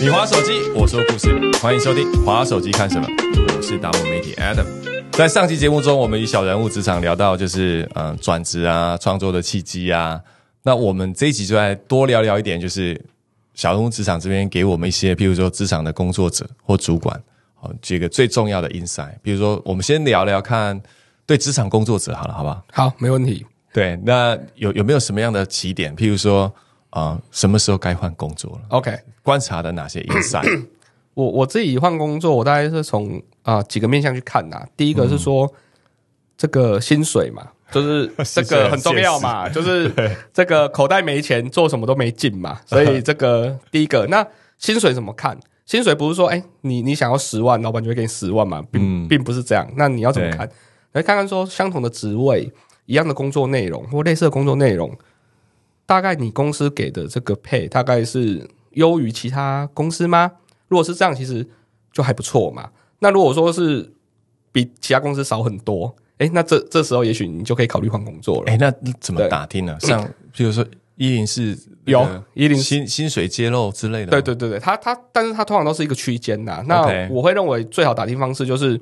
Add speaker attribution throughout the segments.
Speaker 1: 你滑手机，我说故事，欢迎收听《滑手机看什么》，我是达摩媒体 Adam。在上期节目中，我们与小人物职场聊到就是嗯转职啊、创作的契机啊。那我们这一集就来多聊聊一点，就是小人物职场这边给我们一些，譬如说职场的工作者或主管，好这个最重要的 insight。比如说，我们先聊聊看对职场工作者好了，好不好？
Speaker 2: 好，没问题。
Speaker 1: 对，那有有没有什么样的起点？譬如说啊、什么时候该换工作了
Speaker 2: ？OK，
Speaker 1: 观察的哪些 insight？
Speaker 2: 我我自己换工作，我大概是从啊、几个面向去看呐、第一个是说、这个薪水嘛，就是 这个很重要嘛，就是这个口袋没钱，做什么都没劲嘛，所以这个第一个，那薪水怎么看？薪水不是说，哎、你你想要十万，老板就会给你十万嘛，并、并不是这样。那你要怎么看？来看看说，相同的职位，一样的工作内容或类似的工作内容，大概你公司给的这个配大概是优于其他公司吗？如果是这样，其实就还不错嘛。那如果说是比其他公司少很多，哎，那这这时候也许你就可以考虑换工作了。
Speaker 1: 哎，那怎么打听呢？像比如说一零四
Speaker 2: 有104
Speaker 1: 薪薪水揭露之类的吗，
Speaker 2: 对对对对，它它，但是它通常都是一个区间呐。那我会认为最好打听方式就是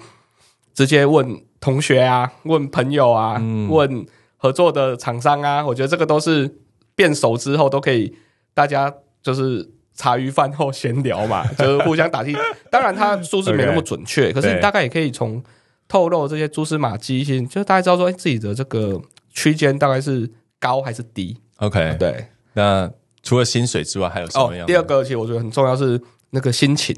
Speaker 2: 直接问同学啊，问朋友啊，
Speaker 1: 嗯
Speaker 2: 问合作的厂商啊。我觉得这个都是变熟之后都可以，大家就是茶余饭后闲聊嘛，就是互相打听。当然，它数字没那么准确，可是你大概也可以从透露这些蛛丝马迹，其实就大概知道说，哎，自己的这个区间大概是高还是低。
Speaker 1: OK，
Speaker 2: 对，
Speaker 1: 那除了薪水之外，还有什
Speaker 2: 哦
Speaker 1: 么
Speaker 2: 第二个其实我觉得很重要是那个心情。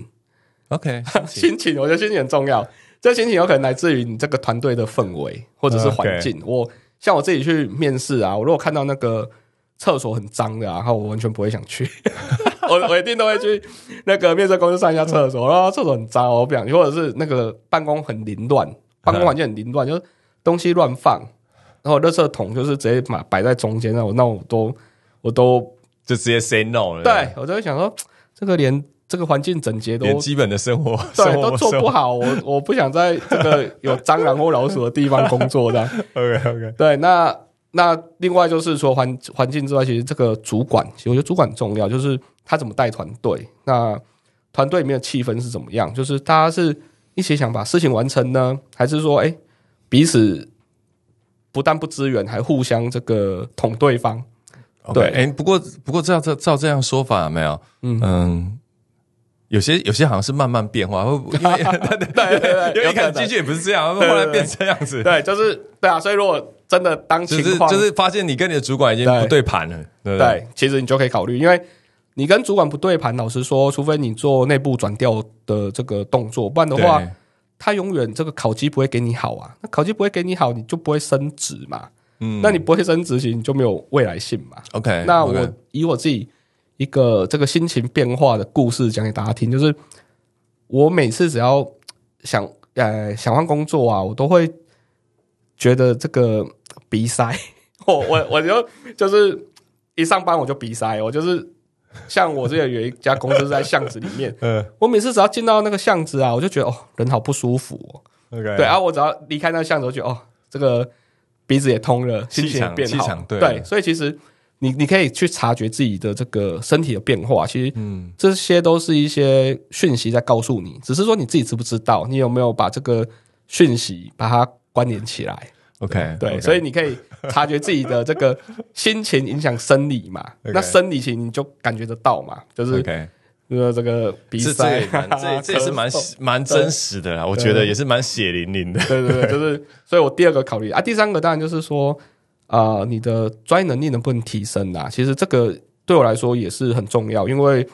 Speaker 1: OK，
Speaker 2: 心情，我觉得心情很重要。这心情有可能来自于你这个团队的氛围或者是环境。我像我自己去面试啊，我如果看到那个厕所很脏的啊，然后我完全不会想去。我我一定都会去那个面试公司上一下厕所，然后厕所很脏，我不想去，或者是那个办公很凌乱，办公环境很凌乱，就是东西乱放，然后垃圾桶就是直接把摆在中间，那我那我都我都
Speaker 1: 就直接 say no 了。
Speaker 2: 对我就会想说，这个连这个环境整洁都
Speaker 1: 连基本的生活
Speaker 2: 对，都做不。好。我我不想在这个有蟑螂或老鼠的地方工作的。
Speaker 1: OK OK，
Speaker 2: 对，那那另外就是说环环境之外，其实这个主管，其实我觉得主管很重要，就是他怎么带团队。那团队里面的气氛是怎么样？就是大家是一起想把事情完成呢，还是说，哎，彼此不但不支援，还互相这个捅对方？
Speaker 1: 对，
Speaker 2: 对
Speaker 1: 哎，不过不过照照照这样说法有没有？嗯有些有些好像是慢慢变化，会不 因为对
Speaker 2: 对对对
Speaker 1: 因为一开始进去也不是这样，后来变这样子，
Speaker 2: 对，就是对啊。所以如果真的当
Speaker 1: 就是
Speaker 2: 情况
Speaker 1: 就是发现你跟你的主管已经不对盘了，对对？
Speaker 2: 其实你就可以考虑，因为你跟主管不对盘，老实说，除非你做内部转调的这个动作，不然的话，他永远这个考级不会给你好啊。那考级不会给你好，你就不会升职嘛。
Speaker 1: 嗯
Speaker 2: 那你不会升职，其实你就没有未来性嘛。
Speaker 1: OK，
Speaker 2: 那我以我自己一个这个心情变化的故事讲给大家听，就是我每次只要想呃想换工作啊，我都会觉得这个鼻塞，我我我就就是一上班我就鼻塞，我就是像我之前有一家公司是在巷子里面，
Speaker 1: 嗯。
Speaker 2: 我每次只要进到那个巷子啊，我就觉得哦人好不舒服哦
Speaker 1: ，OK，
Speaker 2: 对啊，我只要离开那个巷子，我就觉得哦这个鼻子也通了，心情也变好，
Speaker 1: 对。
Speaker 2: 对，所以其实你你可以去察觉自己的这个身体的变化，其实
Speaker 1: 嗯
Speaker 2: 这些都是一些讯息在告诉你，只是说你自己知不知道，你有没有把这个讯息把它关联起来？
Speaker 1: OK，
Speaker 2: 对所以你可以察觉自己的这个心情影响生理嘛 那生理其实你就感觉得到嘛，就是
Speaker 1: OK，
Speaker 2: 呃这个鼻
Speaker 1: 这这
Speaker 2: 塞
Speaker 1: 也，这这也是蛮 蛮真实的啦，我觉得也是蛮血淋淋的。
Speaker 2: 对对对，就是，所以我第二个考虑啊，第三个当然就是说，啊，你的专业能力能不能提升啊？其实这个对我来说也是很重要，因为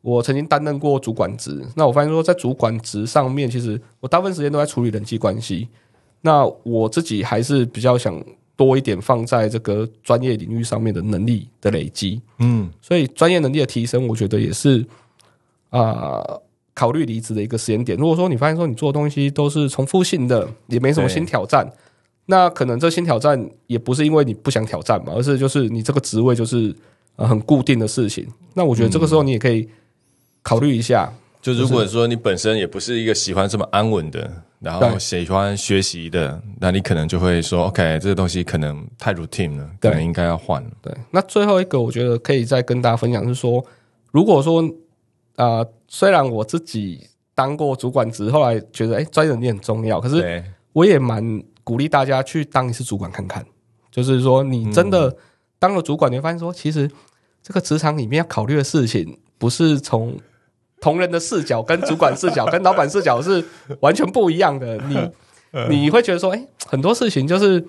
Speaker 2: 我曾经担任过主管职，那我发现说在主管职上面，其实我大部分时间都在处理人际关系，那我自己还是比较想多一点放在这个专业领域上面的能力的累积，
Speaker 1: 嗯。
Speaker 2: 所以专业能力的提升，我觉得也是啊、考虑离职的一个时间点。如果说你发现说你做的东西都是重复性的，也没什么新挑战，那可能这新挑战也不是因为你不想挑战嘛，而是就是你这个职位就是呃很固定的事情。那我觉得这个时候你也可以考虑一下，
Speaker 1: 就如果说你本身也不是一个喜欢这么安稳的然后喜欢学习的，那你可能就会说，OK，这个东西可能太 routine 了，可
Speaker 2: 对
Speaker 1: 能应该要换了。
Speaker 2: 对，那最后一个我觉得可以再跟大家分享是说，如果说呃，虽然我自己当过主管职，后来觉得哎，专业能力很重要，可是，我也蛮鼓励大家去当一次主管看看。就是说，你真的当了主管，你会发现说，其实这个职场里面要考虑的事情，不是从同仁的视角、跟主管视角、跟老板视角是完全不一样的。你你会觉得说，哎、很多事情就是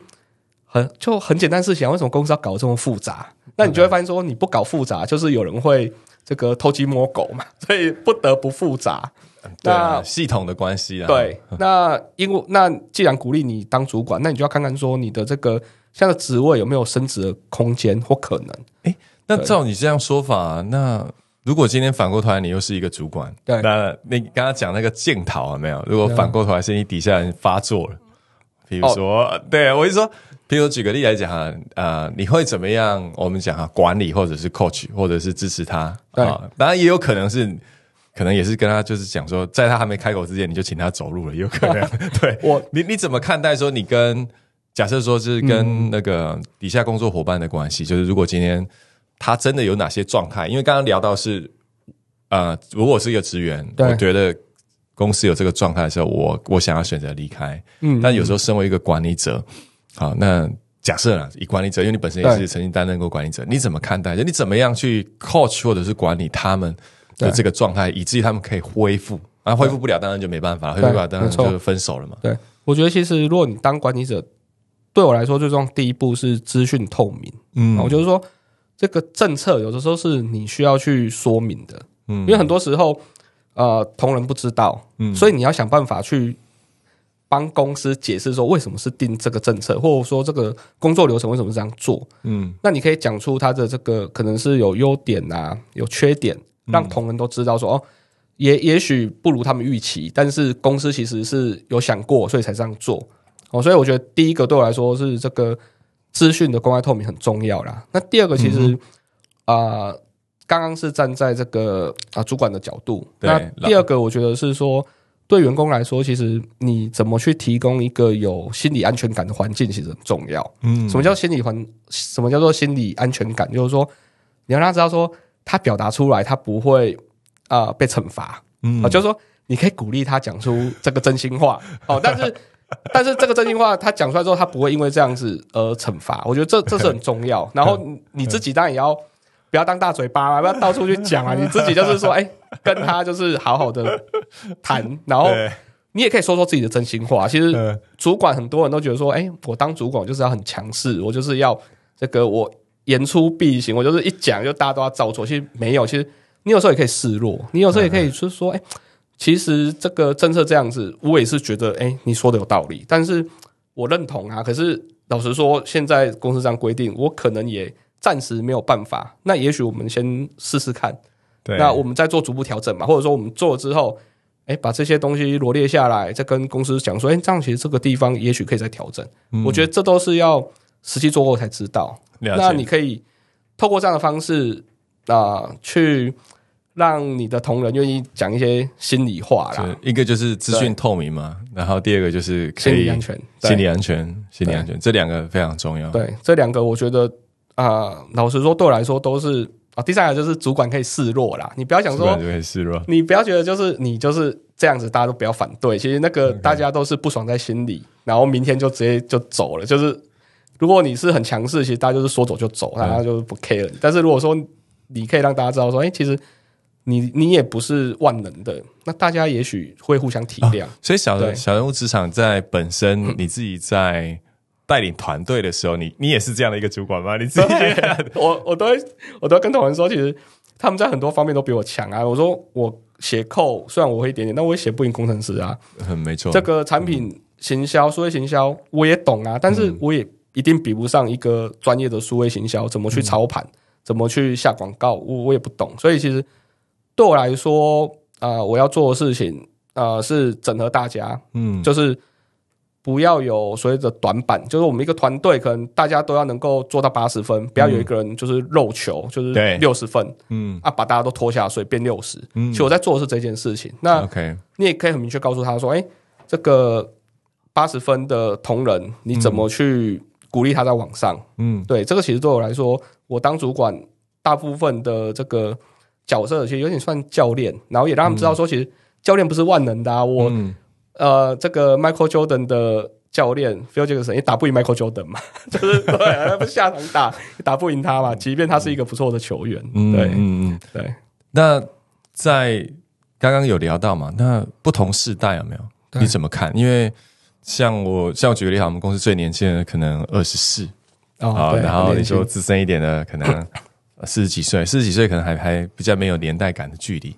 Speaker 2: 很就很简单的事情啊，为什么公司要搞这么复杂？那你就会发现说，你不搞复杂，就是有人会这个偷鸡摸狗嘛，所以不得不复杂。
Speaker 1: 对啊
Speaker 2: 那
Speaker 1: 系统的关系啊，
Speaker 2: 对，那因为那既然鼓励你当主管，那你就要看看说你的这个现在的职位有没有升职的空间或可能。
Speaker 1: 那照你这样说法，那如果今天反过头来你又是一个主管，
Speaker 2: 对
Speaker 1: 那你刚刚讲那个检讨有没有？如果反过头来是你底下人发作了，比如说，
Speaker 2: 哦
Speaker 1: 对我就说，比如举个例来讲哈，呃，你会怎么样？我们讲哈，管理或者是 coach，或者是支持他
Speaker 2: 对
Speaker 1: 啊，当然也有可能是。可能也是跟他就是讲说，在他还没开口之前，你就请他走路了，有可能。对
Speaker 2: 我
Speaker 1: 你你怎么看待说你跟假设说是跟那个底下工作伙伴的关系？就是如果今天他真的有哪些状态？因为刚刚聊到是呃，如果是一个职员，我觉得公司有这个状态的时候，我我想要选择离开。
Speaker 2: 嗯
Speaker 1: 但有时候身为一个管理者，好，那假设啊，以管理者，因为你本身也是曾经担任过管理者，你怎么看待？就你怎么样去 coach 或者是管理他们的
Speaker 2: 对
Speaker 1: 这个状态，以至于他们可以恢复？啊，恢复不了，当然就没办法了，恢复不了，当然就分手了嘛。
Speaker 2: 对我觉得，其实如果你当管理者，对我来说最重要第一步是资讯透明。
Speaker 1: 嗯
Speaker 2: 我就是说，这个政策有的时候是你需要去说明的，
Speaker 1: 嗯
Speaker 2: 因为很多时候呃同仁不知道，
Speaker 1: 嗯
Speaker 2: 所以你要想办法去帮公司解释说为什么是定这个政策，或者说这个工作流程为什么是这样做。
Speaker 1: 嗯
Speaker 2: 那你可以讲出它的这个可能是有优点啊，有缺点，让同仁都知道说哦，也也许不如他们预期，但是公司其实是有想过，所以才这样做。哦，所以我觉得第一个对我来说是这个资讯的公开透明很重要啦。那第二个其实啊、呃刚刚是站在这个啊、主管的角度，那第二个我觉得是说。对员工来说，其实你怎么去提供一个有心理安全感的环境，其实很重要。
Speaker 1: 嗯
Speaker 2: 什么叫心理环？什么叫做心理安全感？就是说，你要让他知道说，他表达出来，他不会啊、呃被惩罚。
Speaker 1: 嗯
Speaker 2: 啊，就是说，你可以鼓励他讲出这个真心话。哦，但是但是这个真心话他讲出来之后，他不会因为这样子而惩罚。我觉得这这是很重要。然后你你自己当然也要不要当大嘴巴嘛，不要到处去讲啊。你自己就是说，哎、跟他就是好好的谈，然后你也可以说说自己的真心话。其实
Speaker 1: 嗯
Speaker 2: 主管很多人都觉得说，哎、我当主管就是要很强势，我就是要这个我言出必行，我就是一讲就大家都要照做。其实没有，其实你有时候也可以示弱，你有时候也可以就是说，哎、其实这个政策这样子，我也是觉得，哎、你说的有道理，但是我认同啊。可是老实说，现在公司这样规定，我可能也暂时没有办法。那也许我们先试试看，
Speaker 1: 对，
Speaker 2: 那我们再做逐步调整嘛，或者说我们做了之后，哎，把这些东西罗列下来，再跟公司讲说，哎，这样其实这个地方也许可以再调整。我觉得这都是要实际做过才知道。那你可以透过这样的方式啊、去让你的同仁愿意讲一些心里话啦，
Speaker 1: 一个就是资讯透明嘛，然后第二个就是可以
Speaker 2: 心理安全。
Speaker 1: 心理安全，心理安全，这两个非常重要。
Speaker 2: 对，这两个我觉得啊、老实说对我来说都是啊。第三个就是主管可以示弱啦，你不要想说
Speaker 1: 主管就可以示弱。
Speaker 2: 你不要觉得就是你就是这样子，大家都不要反对。其实那个大家都是不爽在心里，然后明天就直接就走了。就是如果你是很强势，其实大家就是说走就走，大家就是不 care 你。但是如果说你可以让大家知道说，哎、其实你你也不是万能的，那大家也许会互相体谅。
Speaker 1: 所以小人小人物职场在本身你自己在带领团队的时候，你你也是这样的一个主管吗？你自己
Speaker 2: 我我都会我都会跟同仁说，其实他们在很多方面都比我强啊。我说我写扣虽然我会一点点，但我也写不赢工程师啊。
Speaker 1: 很没错，
Speaker 2: 这个产品行销、数位行销我也懂啊，但是我也一定比不上一个专业的数位行销，怎么去操盘，怎么去下广告，我我也不懂。所以其实对我来说，啊、我要做的事情，啊，是整合大家，
Speaker 1: 嗯，
Speaker 2: 就是不要有所谓的短板，就是我们一个团队可能大家都要能够做到八十分，不要有一个人就是肉球，就是
Speaker 1: 对
Speaker 2: 六十分
Speaker 1: 嗯。
Speaker 2: 啊，把大家都拖下水变六十。
Speaker 1: 嗯。
Speaker 2: 其实我在做的是这件事情。那
Speaker 1: OK，
Speaker 2: 你也可以很明确告诉他说，哎、这个八十分的同仁，你怎么去鼓励他在往上？
Speaker 1: 嗯，
Speaker 2: 对，这个其实对我来说，我当主管，大部分的这个角色其实有点算教练，然后也让他们知道说，其实教练不是万能的啊。我、
Speaker 1: 嗯
Speaker 2: 呃，这个 Michael Jordan 的教练 Phil Jackson 也打不赢 Michael Jordan 嘛，就是对，他不下场打打不赢他嘛，即便他是一个不错的球员，
Speaker 1: 嗯
Speaker 2: 对
Speaker 1: 嗯嗯。
Speaker 2: 对
Speaker 1: 那在刚刚有聊到嘛，那不同世代有没有？你怎么看？因为像我，像我举个例子，我们公司最年轻的可能二十四啊，然后你说资深一点的可能四十几岁，四十几岁可能还还比较没有年代感的距离。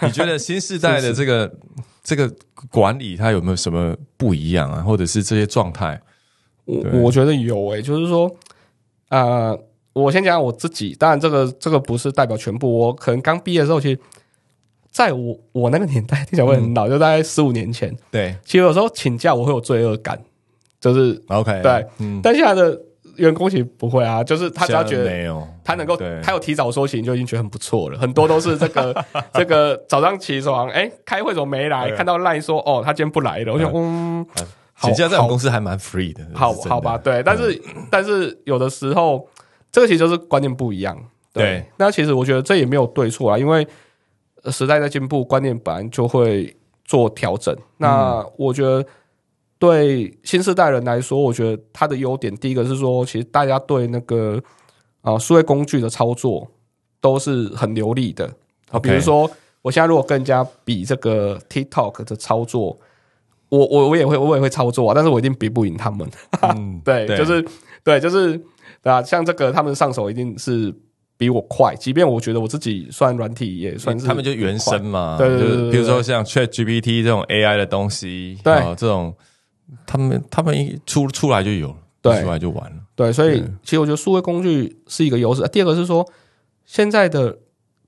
Speaker 1: 你觉得新时代的 这个这个管理，它有没有什么不一样啊？或者是这些状态？
Speaker 2: 我我觉得有诶、就是说，呃，我先讲讲我自己，当然这个这个不是代表全部。我可能刚毕业的时候，其实在我我那个年代，听起来会很老，就大概十五年前。
Speaker 1: 对。
Speaker 2: 其实有时候请假我会有罪恶感，就是
Speaker 1: ，OK，
Speaker 2: 对，
Speaker 1: 嗯，
Speaker 2: 但现在的员工其实不会啊，就是他只要觉得
Speaker 1: 没有，
Speaker 2: 他能够他有提早说醒，就已经觉得很不错了。很多都是这个 这个早上起床，哎，开会怎么没来？看到赖说哦，他今天不来了，我想嗯，好
Speaker 1: 请假在我们公司还蛮 free 的，
Speaker 2: 好
Speaker 1: 的。
Speaker 2: 好吧，对，但是、但是有的时候，这个其实就是观念不一样。
Speaker 1: 对。
Speaker 2: 那其实我觉得这也没有对错啊，因为呃时代在进步，观念本来就会做调整。那我觉得对新时代人来说，我觉得它的优点，第一个是说，其实大家对那个啊数位工具的操作都是很流利的啊，比如说我现在如果跟人家比这个 TikTok 的操作。我我我也会我也会操作啊，但是我一定比不赢他们。
Speaker 1: 嗯
Speaker 2: 对，
Speaker 1: 对
Speaker 2: 就是对，就是对啊，像这个他们上手一定是比我快，即便我觉得我自己算软体也算是
Speaker 1: 他们就原生嘛，
Speaker 2: 对对对
Speaker 1: 就比如说像 Chat GPT 这种 AI 的东西，
Speaker 2: 对。
Speaker 1: 哦这种他们他们一出出来就有了，
Speaker 2: 对。
Speaker 1: 出来就完了，
Speaker 2: 对，所以其实我觉得数位工具是一个优势。啊第二个是说现在的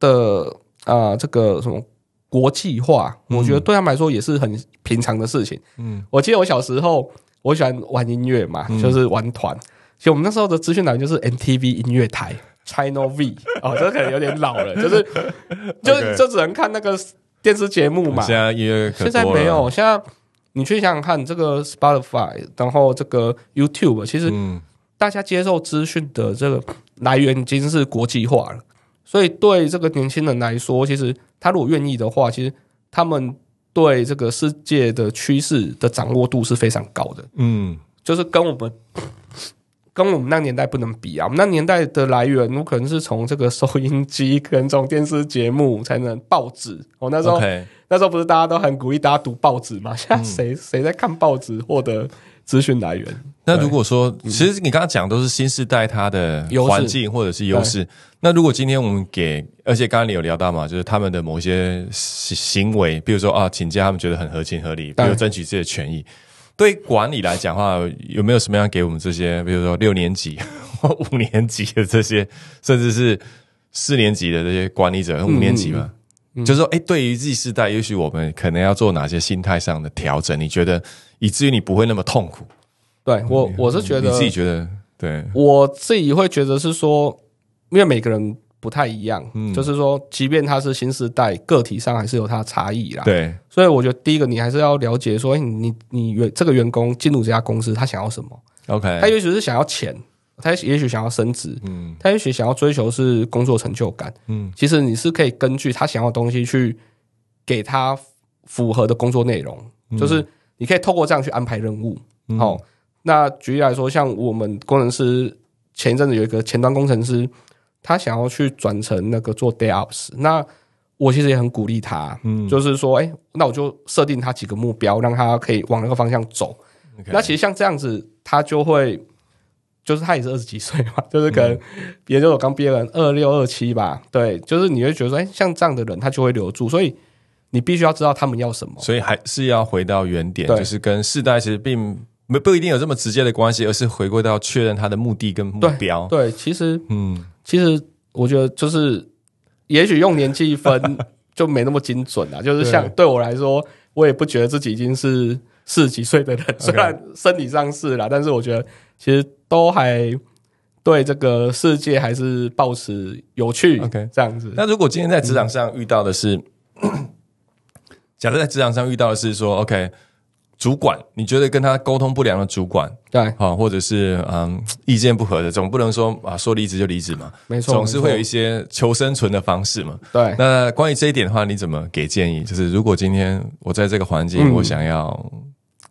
Speaker 2: 的啊、这个什么国际化，我觉得对他们来说也是很平常的事情。
Speaker 1: 嗯，
Speaker 2: 我记得我小时候我喜欢玩音乐嘛，就是玩团。其实我们那时候的资讯来源就是 MTV 音乐台 China V 哦，这可能有点老了，就是 就就只能看那个电视节目嘛。
Speaker 1: 现在音乐
Speaker 2: 现在没有，，现在你去想想看，这个 Spotify，然后这个 YouTube，其实
Speaker 1: 嗯
Speaker 2: 大家接受资讯的这个来源已经是国际化了，所以对这个年轻人来说，其实他如果愿意的话，其实他们对这个世界的趋势的掌握度是非常高的，
Speaker 1: 嗯
Speaker 2: 就是跟我们。跟我们那年代不能比啊！我们那年代的来源，我可能是从这个收音机跟从电视节目才能报纸。我那时候那时候不是大家都很鼓励大家读报纸吗？现在谁谁在看报纸获得资讯来源？
Speaker 1: 那如果说，其实你刚刚讲都是新时代它的环境或者是优势，那如果今天我们给，而且刚刚你有聊到嘛，就是他们的某些行行为，比如说啊，请假他们觉得很合情合理，比
Speaker 2: 对
Speaker 1: 如争取自己的权益。对管理来讲的话，有没有什么样给我们这些，比如说六年级 或五年级的这些，甚至是四年级的这些管理者，五年级嘛，就是说，哎，对于 Z 世代，也许我们可能要做哪些心态上的调整？你觉得，以至于你不会那么痛苦？
Speaker 2: 对我我是觉得
Speaker 1: 你自己觉得对，
Speaker 2: 我自己会觉得是说，因为每个人不太一样，就是说，即便他是新时代，个体上还是有他的差异啦。，
Speaker 1: 对，
Speaker 2: 所以我觉得第一个你还是要了解说，哎你你员这个员工进入这家公司，他想要什么
Speaker 1: ？OK，
Speaker 2: 他也许是想要钱，他也许想要升职，
Speaker 1: 嗯
Speaker 2: 他也许想要追求是工作成就感。
Speaker 1: 嗯
Speaker 2: 其实你是可以根据他想要的东西去给他符合的工作内容，就是你可以透过这样去安排任务。好、那举例来说，像我们工程师前一阵子有一个前端工程师，他想要去转成那个做 day ops，那我其实也很鼓励他，
Speaker 1: 嗯。
Speaker 2: 就是说，哎、那我就设定他几个目标，让他可以往那个方向走。那其实像这样子，他就会，就是他也是二十几岁嘛，就是可能研究所刚毕业二六二七吧，对，就是你会觉得说，哎、像这样的人他就会留住，所以你必须要知道他们要什么。
Speaker 1: 所以还是要回到原点，就是跟世代其实并没不一定有这么直接的关系，而是回归到确认他的目的跟目标。
Speaker 2: 对，其实
Speaker 1: 嗯，
Speaker 2: 其实我觉得就是，也许用年纪分 就没那么精准啊。就是像对我来说，我也不觉得自己已经是四十几岁的人，虽然身体上是啦，但是我觉得其实都还对这个世界还是保持有趣
Speaker 1: OK
Speaker 2: 这样子。
Speaker 1: 那如果今天在职场上遇到的是，假设在职场上遇到的是说，OK，主管，你觉得跟他沟通不良的主管，
Speaker 2: 对，
Speaker 1: 好，或者是嗯意见不合的，总不能说啊说离职就离职嘛，
Speaker 2: 没错，
Speaker 1: 总是会有一
Speaker 2: 些
Speaker 1: 些求生存的方式嘛。
Speaker 2: 对。
Speaker 1: 那关于这一点的话，你怎么给建议？就是如果今天我在这个环境，
Speaker 2: 嗯
Speaker 1: 我想要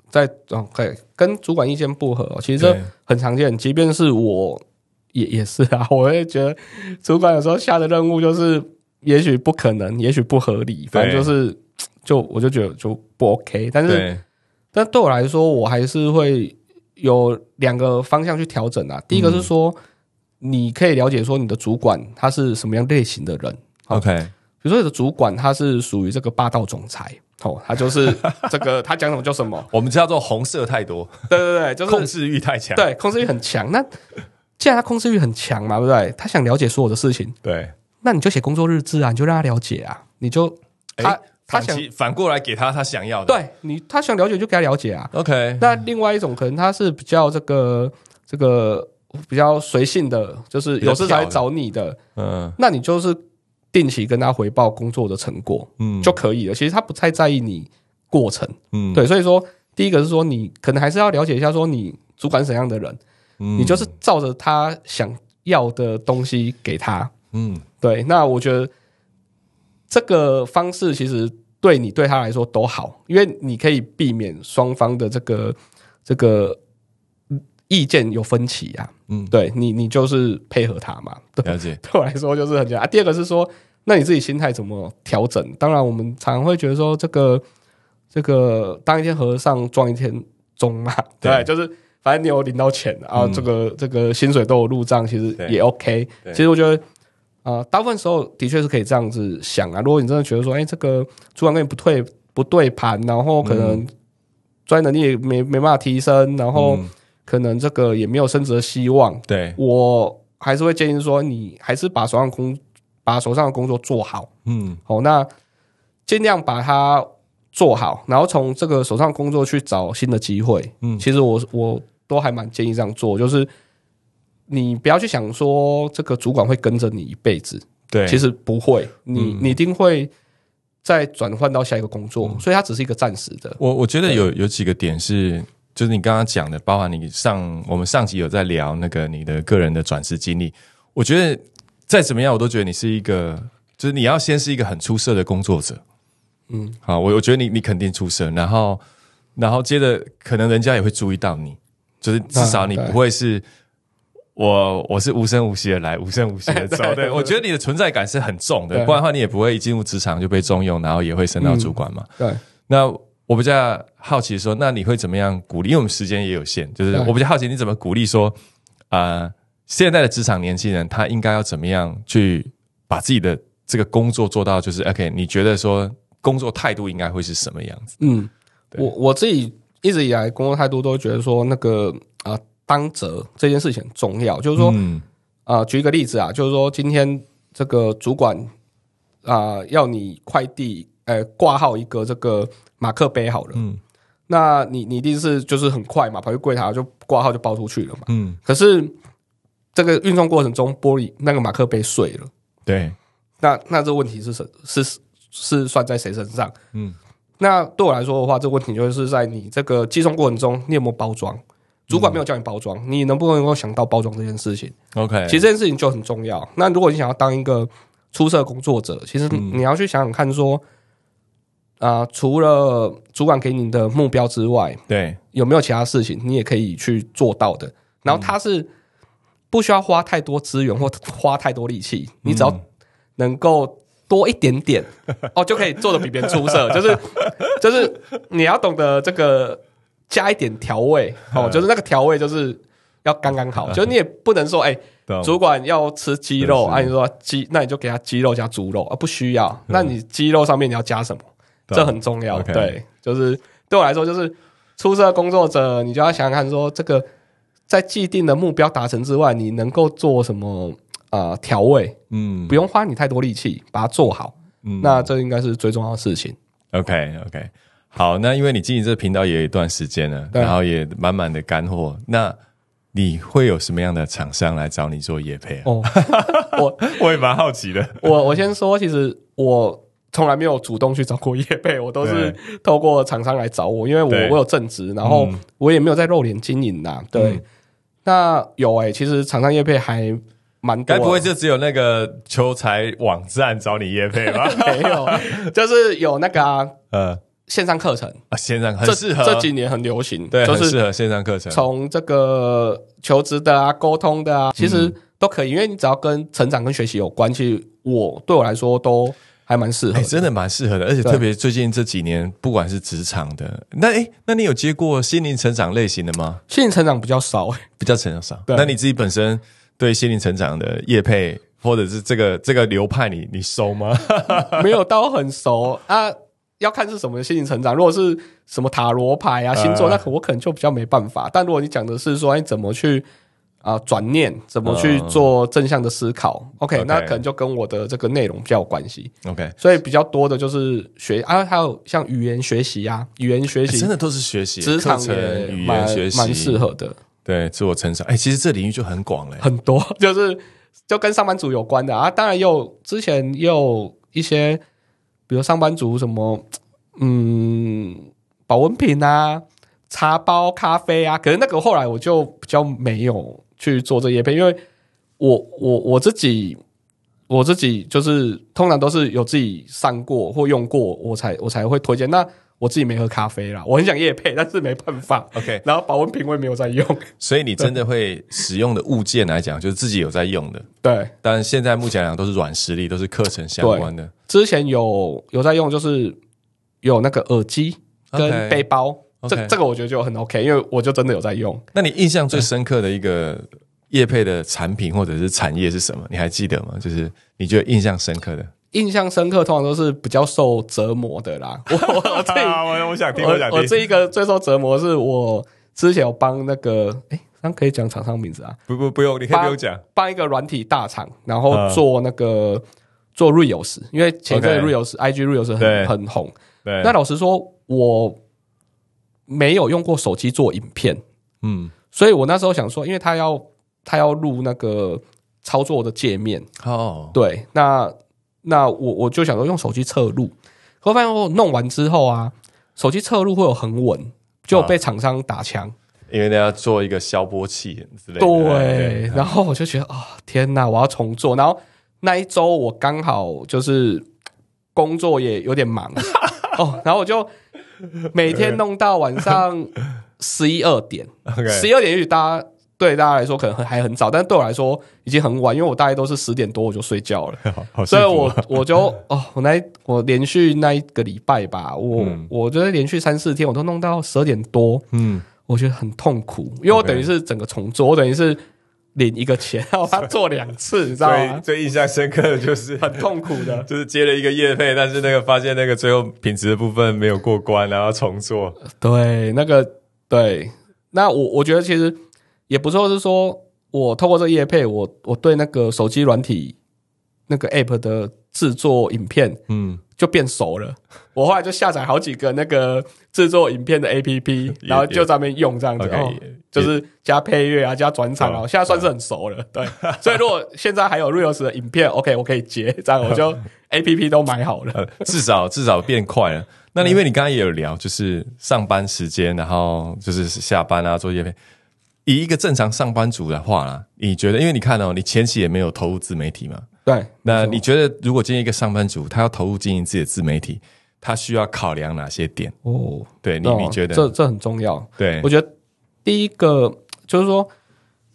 Speaker 2: 在哦，对，跟主管意见不合哦，其实这很常见。即便是我也也是啊，我会觉得主管有时候下的任务就是，也许不可能，也许不合理，反正就是，就我就觉得就不 OK。但是，
Speaker 1: 对
Speaker 2: 但对我来说，我还是会有两个方向去调整啊。第一个是说，你可以了解说你的主管他是什么样类型的人
Speaker 1: ，OK
Speaker 2: 比如说你的主管他是属于这个霸道总裁，哦，他就是这个 他讲什么就什么，
Speaker 1: 我们叫做红色太多，
Speaker 2: 对对对，就是
Speaker 1: 控制欲太强。
Speaker 2: 对，控制欲很强。那既然他控制欲很强嘛，对不对？他想了解所有的事情，
Speaker 1: 对，
Speaker 2: 那你就写工作日志啊，你就让他了解啊，你就他、他想
Speaker 1: 反过来给他他想要的。
Speaker 2: 对你他想了解就给他了解啊。
Speaker 1: ，OK，
Speaker 2: 那另外一种可能他是比较这个这个比较随性的，就是有事才来找你的，
Speaker 1: 嗯
Speaker 2: 那你就是定期跟他回报工作的成果
Speaker 1: 嗯
Speaker 2: 就可以了。其实他不太在意你过程，
Speaker 1: 嗯
Speaker 2: 对，所以说第一个是说你可能还是要了解一下，说你主管怎样的人。
Speaker 1: 嗯
Speaker 2: 你就是照着他想要的东西给他。
Speaker 1: 嗯
Speaker 2: 对，那我觉得这个方式其实对你对他来说都好，因为你可以避免双方的这个这个嗯意见有分歧啊。
Speaker 1: 嗯，
Speaker 2: 对你，你就是配合他嘛。对，
Speaker 1: 了解。
Speaker 2: 对我来说就是很简单。啊、第二个是说，那你自己心态怎么调整？当然，我们常常会觉得说，这个这个当一天和尚撞一天钟嘛，对，
Speaker 1: 对
Speaker 2: 就是反正你有领到钱啊，
Speaker 1: 嗯
Speaker 2: 这个这个薪水都有入账，其实也 OK。其实我觉得。啊、大部分时候的确是可以这样子想啊。如果你真的觉得说，哎、这个主管跟你不退不对盘，然后可能专业能力也没没办法提升，然后
Speaker 1: 嗯。
Speaker 2: 可能这个也没有升职的希望，
Speaker 1: 对，
Speaker 2: 我还是会建议说，你还是把手上工把手上的工作做好，
Speaker 1: 嗯。
Speaker 2: 哦，那尽量把它做好，然后从这个手上工作去找新的机会。
Speaker 1: 嗯。
Speaker 2: 其实我我都还蛮建议这样做，就是你不要去想说这个主管会跟着你一辈子，
Speaker 1: 对，
Speaker 2: 其实不会，你、
Speaker 1: 嗯
Speaker 2: 你一定会再转换到下一个工作，所以它只是一个暂时的。
Speaker 1: 我我觉得有有几个点是，就是你刚刚讲的，包含你上我们上集有在聊那个你的个人的转职经历。我觉得再怎么样，我都觉得你是一个，就是你要先是一个很出色的工作者。
Speaker 2: 嗯，
Speaker 1: 好，我我觉得你你肯定出色，然后然后接着可能人家也会注意到你，就是至少你不会是。我我是无声无息的来，无声无息的 走。
Speaker 2: 对
Speaker 1: 对，我觉得你的存在感是很重的，不然的话你也不会一进入职场就被重用，然后也会升到主管嘛。
Speaker 2: 对，
Speaker 1: 那我比较好奇说，那你会怎么样鼓励？因为我们时间也有限，就是我比较好奇你怎么鼓励说，啊，现在的职场年轻人他应该要怎么样去把自己的这个工作做到，就是 OK？你觉得说工作态度应该会是什么样子？
Speaker 2: 嗯，我我自己一直以来工作态度都会觉得说，那个啊、呃当责这件事情很重要。就是说，
Speaker 1: 嗯
Speaker 2: 啊、举一个例子啊，就是说今天这个主管啊、要你快递呃挂号一个这个马克杯好了，
Speaker 1: 嗯
Speaker 2: 那你你一定是就是很快嘛，跑去柜台就挂号就包出去了嘛。
Speaker 1: 嗯，
Speaker 2: 可是这个运送过程中，玻璃那个马克杯碎了，
Speaker 1: 对，
Speaker 2: 那那这问题是什是是算在谁身上？
Speaker 1: 嗯
Speaker 2: 那对我来说的话，这个问题就是在你这个寄送过程中，你有没有包装？主管没有叫你包装，你能不能够想到包装这件事情
Speaker 1: ？，OK，
Speaker 2: 其实这件事情就很重要。那如果你想要当一个出色的工作者，其实你要去想想看说，啊、除了主管给你的目标之外，
Speaker 1: 对，
Speaker 2: 有没有其他事情你也可以去做到的？然后它是不需要花太多资源或 花太多力气，你只要能够多一点点哦，就可以做的比别人出色。就是就是你要懂得这个加一点调味哦，就是那个调味就是要刚刚好，就是你也不能说哎。
Speaker 1: 懂
Speaker 2: 主管要吃鸡肉，
Speaker 1: 是
Speaker 2: 按你说鸡，那你就给他鸡肉加猪肉啊，不需要。那你鸡肉上面你要加什么？
Speaker 1: 懂
Speaker 2: 这很重要。对，就是对我来说，就是出色工作者，你就要想想看，说这个在既定的目标达成之外，你能够做什么啊调味，
Speaker 1: 嗯
Speaker 2: 不用花你太多力气把它做好。
Speaker 1: 嗯
Speaker 2: 那这应该是最重要的事情。
Speaker 1: OK OK，好，那因为你经营这个频道也有一段时间了，然后也满满的干货，那你会有什么样的厂商来找你做业配啊？
Speaker 2: 哦，我
Speaker 1: 我也蛮好奇的。
Speaker 2: 我我先说，其实我从来没有主动去找过业配，我都是透过厂商来找我，因为我我有正职，然后
Speaker 1: 嗯
Speaker 2: 我也没有在露脸经营呐。对，
Speaker 1: 嗯
Speaker 2: 那有哎、其实厂商业配还蛮
Speaker 1: 该不会就只有那个求财网站找你叶配吧？
Speaker 2: 没有，就是有那个啊
Speaker 1: 呃，
Speaker 2: 线上课程，
Speaker 1: 啊，线上很
Speaker 2: 这
Speaker 1: 适合
Speaker 2: 这几年很流行，
Speaker 1: 对，
Speaker 2: 就是
Speaker 1: 很适合线上课程。
Speaker 2: 从这个求职的啊、沟通的啊，其实都可以，因为你只要跟成长跟学习有关，其实我对我来说都还蛮适合。
Speaker 1: 真的蛮适合的，而且特别最近这几年，不管是职场的，那哎、那你有接过心灵成长类型的吗？
Speaker 2: 心灵成长比较少、欸，
Speaker 1: 比较成少。
Speaker 2: 对
Speaker 1: 那你自己本身对心灵成长的业配，或者是这个这个流派你，你熟吗？
Speaker 2: 没有到很熟啊。要看是什么心灵成长，如果是什么塔罗牌啊、星座，
Speaker 1: 呃
Speaker 2: 那可我可能就比较没办法。但如果你讲的是说，哎，怎么去啊转念，怎么去做正向的思考
Speaker 1: ，OK，OK
Speaker 2: 那可能就跟我的这个内容比较有关系。
Speaker 1: OK，
Speaker 2: 所以比较多的就是学啊，还有像语言学习啊，语言学习
Speaker 1: 哎真的都是学习
Speaker 2: 职场
Speaker 1: 语
Speaker 2: 蛮
Speaker 1: 言学习，
Speaker 2: 蛮适合的，
Speaker 1: 对自我成长。哎、其实这领域就很广嘞。
Speaker 2: 很多 就是就跟上班族有关的啊。当然也有之前也有一些，比如上班族什么，嗯，保温瓶啊、茶包、咖啡啊，可是那个后来我就比较没有去做这些配，因为我我我自己。我自己就是通常都是有自己上过或用过，我才我才会推荐。那我自己没喝咖啡啦，我很想夜配，但是没办法。
Speaker 1: OK，
Speaker 2: 然后保温瓶我也没有在用，
Speaker 1: 所以你真的会使用的物件来讲，就是自己有在用的。
Speaker 2: 对，
Speaker 1: 但现在目前来讲都是软实力，都是课程相关的。
Speaker 2: 之前有有在用，就是有那个耳机跟背包这这个我觉得就很 OK，因为我就真的有在用。
Speaker 1: 那你印象最深刻的一个业配的产品或者是产业是什么？你还记得吗？就是你觉得印象深刻的？
Speaker 2: 印象深刻，通常都是比较受折磨的啦。我我自己
Speaker 1: 我我想听，
Speaker 2: 我我这一个最受折磨是我之前有帮那个哎，这样可以讲厂商名字啊，
Speaker 1: 不不不用，你可以不用讲。
Speaker 2: 帮一个软体大厂，然后
Speaker 1: 嗯
Speaker 2: 做那个做 Reels，因为前一阵 Reels IG Reels 很很红。
Speaker 1: 对，
Speaker 2: 那老实说，我没有用过手机做影片，
Speaker 1: 嗯，
Speaker 2: 所以我那时候想说，因为他要他要录那个操作的界面，
Speaker 1: 哦，
Speaker 2: 对，那那我我就想说用手机测录，可我发现我弄完之后啊，手机测录会有很稳，就被厂商打枪。
Speaker 1: 因为那要做一个消波器之类的。
Speaker 2: 对，然后我就觉得啊、天哪，我要重做。然后那一周我刚好就是工作也有点忙 哦，然后我就每天弄到晚上十一二点，十一二点也许大家对大家来说可能很还很早，但是对我来说已经很晚，因为我大概都是十点多我就睡觉了，所以我我就哦，我那我连续那一个礼拜吧，我、
Speaker 1: 嗯
Speaker 2: 我觉得连续三四天我都弄到十二点多，
Speaker 1: 嗯，
Speaker 2: 我觉得很痛苦，因为我等于是整个重做，我等于是领一个钱，然后他做两次，你知道
Speaker 1: 最
Speaker 2: 吗？
Speaker 1: 最印象深刻的就是
Speaker 2: 很痛苦的。
Speaker 1: 就是接了一个业配，但是那个发现那个最后品质的部分没有过关，然后重做。
Speaker 2: 对，那个对，那我我觉得其实也不错，是说我透过这个业配，我我对那个手机软体那个 app 的制作影片
Speaker 1: 嗯，
Speaker 2: 就变熟了。我后来就下载好几个那个制作影片的 app，然后就在那边用这样子就是加配乐啊，加转场啊，
Speaker 1: 哦
Speaker 2: 现在算是很熟了。对，所以如果现在还有 Reels 的影片，OK，我可以接，这样我就 app 都买好了。
Speaker 1: 呃，至少至少变快了。那你因为你刚刚也有聊，就是上班时间，然后就是下班啊做业配。以一个正常上班族的话啦，你觉得？因为你看哦，你前期也没有投入自媒体嘛，
Speaker 2: 对，
Speaker 1: 那你觉得如果今天一个上班族他要投入经营自己的自媒体，他需要考量哪些点？
Speaker 2: 哦，
Speaker 1: 对你
Speaker 2: 哦
Speaker 1: 你觉得？
Speaker 2: 这这很重要？
Speaker 1: 对
Speaker 2: 我，觉得第一个就是说，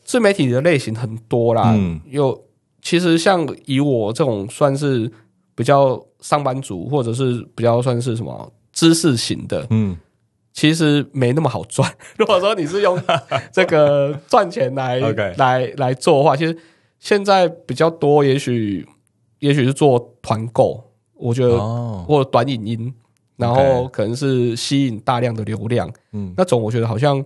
Speaker 2: 自媒体的类型很多啦，
Speaker 1: 嗯
Speaker 2: 有其实像以我这种算是比较上班族，或者是比较算是什么知识型的，
Speaker 1: 嗯，
Speaker 2: 其实没那么好赚。如果说你是用 这个赚钱来来来做的话，其实现在比较多，也许也许是做团购，我觉得
Speaker 1: 哦，
Speaker 2: 或者短影音，然后可能是吸引大量的流量，
Speaker 1: 嗯
Speaker 2: 那种我觉得好像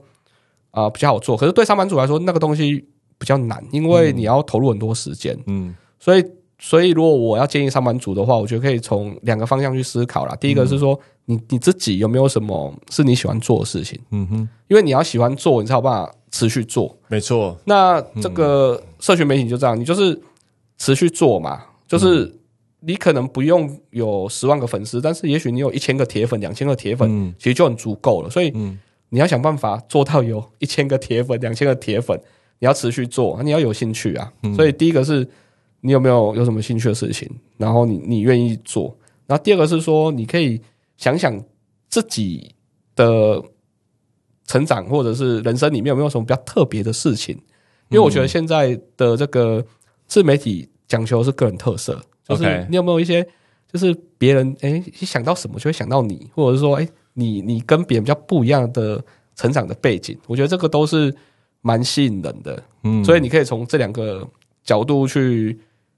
Speaker 2: 啊、呃比较好做。可是对上班族来说，那个东西比较难，因为你要投入很多时间。
Speaker 1: 嗯
Speaker 2: 所以，所以如果我要建议上班族的话，我觉得可以从两个方向去思考啦。第一个是说，你你自己有没有什么是你喜欢做的事情？
Speaker 1: 嗯哼，
Speaker 2: 因为你要喜欢做，你才有办法持续做。
Speaker 1: 没错，
Speaker 2: 那这个社群媒体就这样，你就是持续做嘛，就是你可能不用有十万个粉丝，但是也许你有一千个铁粉、两千个铁粉，其实就很足够了。所以，你要想办法做到有一千个铁粉、两千个铁粉，你要持续做，你要有兴趣啊。所以，第一个是你有没有有什么兴趣的事情，然后你你愿意做。然后第二个是说，你可以想想自己的成长或者是人生里面有没有什么比较特别的事情，因为我觉得现在的这个自媒体讲求是个人特色。就是你有没有一些，就是别人哎想到什么就会想到你，或者是说哎你你跟别人比较不一样的成长的背景，我觉得这个都是蛮吸引人的。嗯，所以你可以从这两个角度去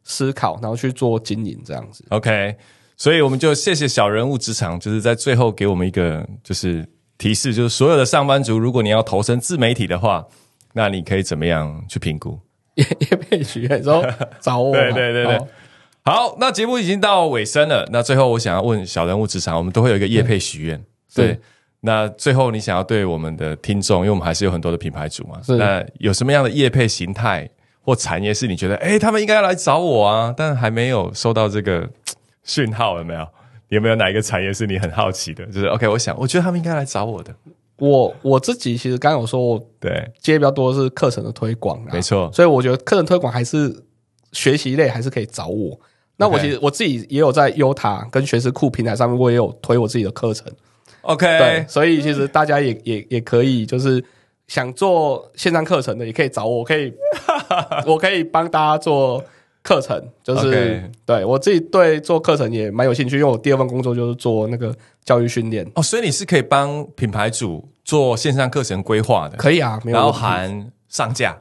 Speaker 2: 思考，然后去做经营这样子。
Speaker 1: OK，所以我们就谢谢小人物职场，就是在最后给我们一个就是提示，就是所有的上班族，如果你要投身自媒体的话，那你可以怎么样去评估？
Speaker 2: 也也被许愿说找我，
Speaker 1: 对对对对。好，那节目已经到尾声了。那最后，我想要问小人物职场，我们都会有一个业配许愿。对，那最后你想要对我们的听众，因为我们还是有很多的品牌主嘛，那有什么样的业配形态或产业是你觉得，哎，他们应该要来找我啊？但还没有收到这个讯号，有没有？有没有哪一个产业是你很好奇的？就是 OK，我想，我觉得他们应该来找我的。
Speaker 2: 我我自己其实刚刚有说，
Speaker 1: 对，
Speaker 2: 接比较多是课程的推广，
Speaker 1: 没错。
Speaker 2: 所以我觉得课程推广还是学习类，还是可以找我。那我其实我自己也有在优塔跟学识库平台上面，我也有推我自己的课程。
Speaker 1: OK，
Speaker 2: 对，所以其实大家也也也可以，就是想做线上课程的，也可以找我，可以 我可以帮大家做课程。就是对我自己对做课程也蛮有兴趣，因为我第二份工作就是做那个教育训练。
Speaker 1: 哦，所以你是可以帮品牌主做线上课程规划的？
Speaker 2: 可以啊，
Speaker 1: 然后含上架。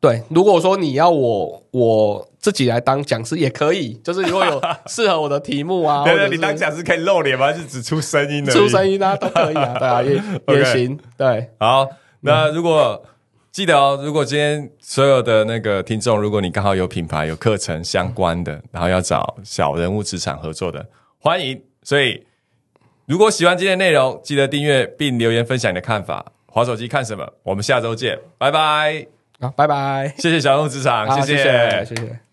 Speaker 2: 对，如果说你要我我自己来当讲师也可以，就是如果有适合我的题目啊，
Speaker 1: 对 对，你当讲师可以露脸吗？是只出声音的？
Speaker 2: 出声音啊，都可以啊，对啊，也 也行。对，
Speaker 1: 好，那如果记得哦，如果今天所有的那个听众，如果你刚好有品牌有课程相关的，然后要找小人物职场合作的，欢迎。所以如果喜欢今天内容，记得订阅并留言分享你的看法。划手机看什么？我们下周见，拜拜。
Speaker 2: 好，拜拜！
Speaker 1: 谢谢小人物职场，谢
Speaker 2: 谢，谢谢。